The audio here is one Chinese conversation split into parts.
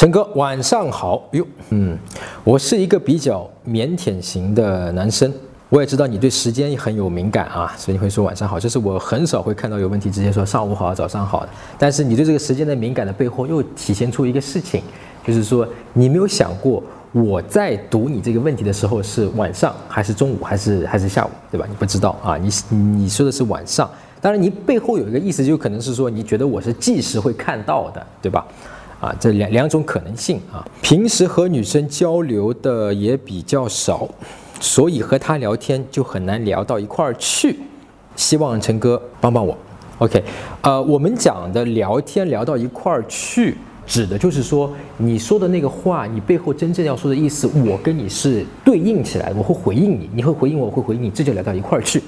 陈哥，晚上好哟。嗯，我是一个比较腼腆型的男生，我也知道你对时间很有敏感啊，所以你会说晚上好。这是我很少会看到有问题直接说上午好、早上好的。但是你对这个时间的敏感的背后，又体现出一个事情，就是说你没有想过我在读你这个问题的时候是晚上还是中午还是还是下午，对吧？你不知道啊，你你说的是晚上。当然，你背后有一个意思，就可能是说你觉得我是即时会看到的，对吧？啊，这两两种可能性啊。平时和女生交流的也比较少，所以和她聊天就很难聊到一块儿去。希望陈哥帮帮我。OK，呃，我们讲的聊天聊到一块儿去，指的就是说你说的那个话，你背后真正要说的意思，我跟你是对应起来，我会回应你，你会回应我，我会回应你，这就聊到一块儿去。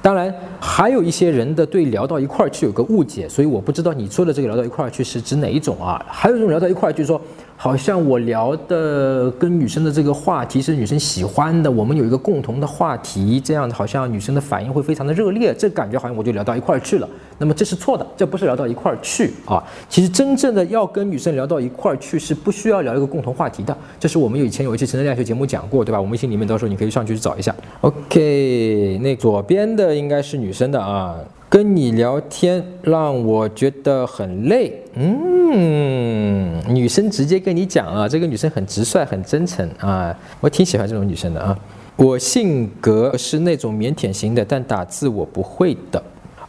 当然，还有一些人的对聊到一块儿去有个误解，所以我不知道你说的这个聊到一块儿去是指哪一种啊？还有一种聊到一块儿就是说。好像我聊的跟女生的这个话题是女生喜欢的，我们有一个共同的话题，这样好像女生的反应会非常的热烈，这感觉好像我就聊到一块儿去了。那么这是错的，这不是聊到一块儿去啊。其实真正的要跟女生聊到一块儿去，是不需要聊一个共同话题的。这是我们以前有一期成人恋爱学节目讲过，对吧？我们微信里面到时候你可以上去去找一下。OK，那左边的应该是女生的啊。跟你聊天让我觉得很累，嗯，女生直接跟你讲啊，这个女生很直率，很真诚啊，我挺喜欢这种女生的啊。我性格是那种腼腆型的，但打字我不会的。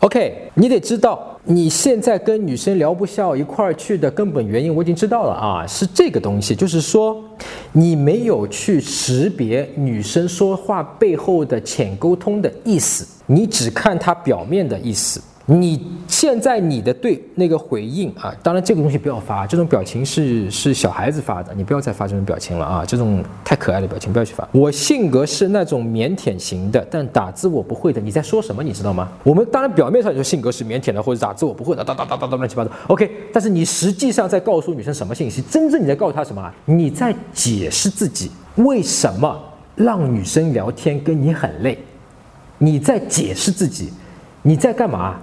OK，你得知道你现在跟女生聊不笑一块儿去的根本原因，我已经知道了啊，是这个东西，就是说你没有去识别女生说话背后的浅沟通的意思。你只看她表面的意思。你现在你的对那个回应啊，当然这个东西不要发，这种表情是是小孩子发的，你不要再发这种表情了啊，这种太可爱的表情不要去发。我性格是那种腼腆型的，但打字我不会的。你在说什么？你知道吗？我们当然表面上说性格是腼腆的，或者打字我不会的，哒哒哒哒哒乱七八糟。OK，但是你实际上在告诉女生什么信息？真正你在告诉她什么？你在解释自己为什么让女生聊天跟你很累。你在解释自己，你在干嘛？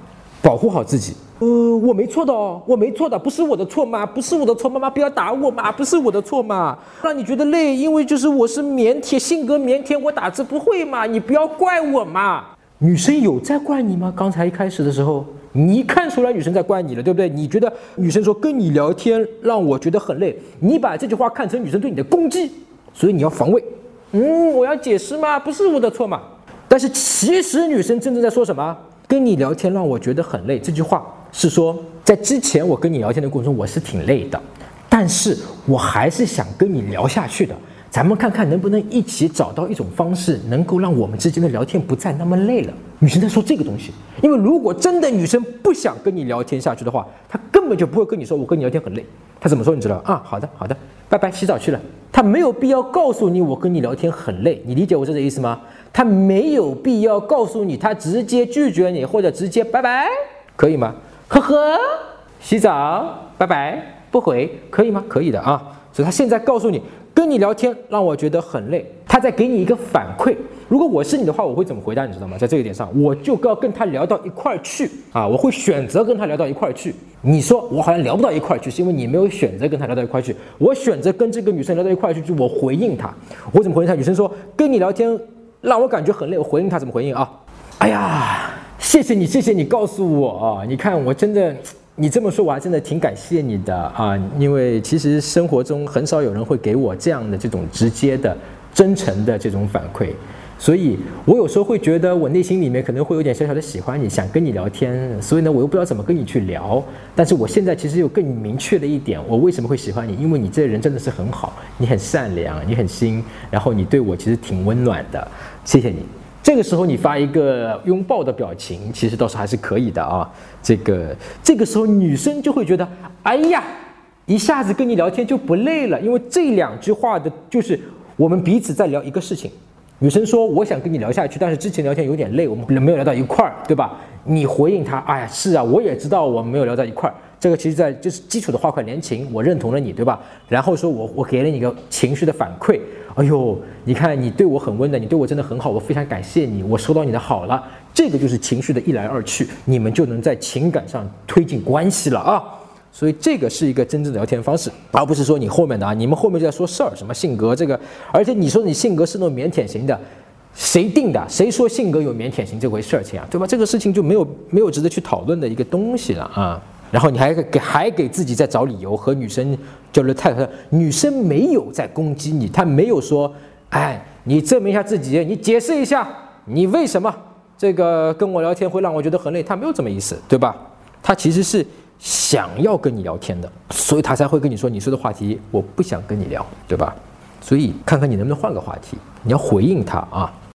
保护好自己。呃，我没错的哦，我没错的，不是我的错吗？不是我的错，妈妈不要打我嘛，不是我的错嘛。让你觉得累，因为就是我是腼腆，性格腼腆，我打字不会嘛，你不要怪我嘛。女生有在怪你吗？刚才一开始的时候，你看出来女生在怪你了，对不对？你觉得女生说跟你聊天让我觉得很累，你把这句话看成女生对你的攻击，所以你要防卫。嗯，我要解释吗？不是我的错嘛。但是其实女生真正在说什么？跟你聊天让我觉得很累。这句话是说，在之前我跟你聊天的过程中，我是挺累的，但是我还是想跟你聊下去的。咱们看看能不能一起找到一种方式，能够让我们之间的聊天不再那么累了。女生在说这个东西，因为如果真的女生不想跟你聊天下去的话，她根本就不会跟你说我跟你聊天很累。她怎么说？你知道啊？好的，好的，拜拜，洗澡去了。她没有必要告诉你我跟你聊天很累。你理解我这个意思吗？她没有必要告诉你，她直接拒绝你，或者直接拜拜，可以吗？呵呵，洗澡，拜拜，不回，可以吗？可以的啊。所以他现在告诉你，跟你聊天让我觉得很累，他在给你一个反馈。如果我是你的话，我会怎么回答？你知道吗？在这一点上，我就要跟他聊到一块儿去啊！我会选择跟他聊到一块儿去。你说我好像聊不到一块儿去，是因为你没有选择跟他聊到一块儿去。我选择跟这个女生聊到一块儿去，就我回应她。我怎么回应她？女生说跟你聊天。让我感觉很累，我回应他怎么回应啊？哎呀，谢谢你，谢谢你告诉我啊！你看我真的，你这么说，我还真的挺感谢你的啊！因为其实生活中很少有人会给我这样的这种直接的、真诚的这种反馈，所以我有时候会觉得我内心里面可能会有点小小的喜欢你，想跟你聊天，所以呢，我又不知道怎么跟你去聊。但是我现在其实有更明确的一点，我为什么会喜欢你？因为你这人真的是很好，你很善良，你很心，然后你对我其实挺温暖的。谢谢你。这个时候你发一个拥抱的表情，其实倒是还是可以的啊。这个这个时候女生就会觉得，哎呀，一下子跟你聊天就不累了，因为这两句话的就是我们彼此在聊一个事情。女生说我想跟你聊下去，但是之前聊天有点累，我们没有聊到一块儿，对吧？你回应她，哎呀，是啊，我也知道我们没有聊到一块儿。这个其实在就是基础的画块连情，我认同了你，对吧？然后说我我给了你一个情绪的反馈。哎呦，你看你对我很温暖，你对我真的很好，我非常感谢你，我收到你的好了，这个就是情绪的一来二去，你们就能在情感上推进关系了啊。所以这个是一个真正的聊天方式，而不是说你后面的啊，你们后面就在说事儿，什么性格这个，而且你说你性格是那种腼腆型的，谁定的？谁说性格有腼腆型这回事儿情啊？对吧？这个事情就没有没有值得去讨论的一个东西了啊。然后你还给还给自己在找理由和女生交流太太，女生没有在攻击你，她没有说，哎，你证明一下自己，你解释一下，你为什么这个跟我聊天会让我觉得很累？她没有这么意思，对吧？她其实是想要跟你聊天的，所以她才会跟你说，你说的话题我不想跟你聊，对吧？所以看看你能不能换个话题，你要回应她啊。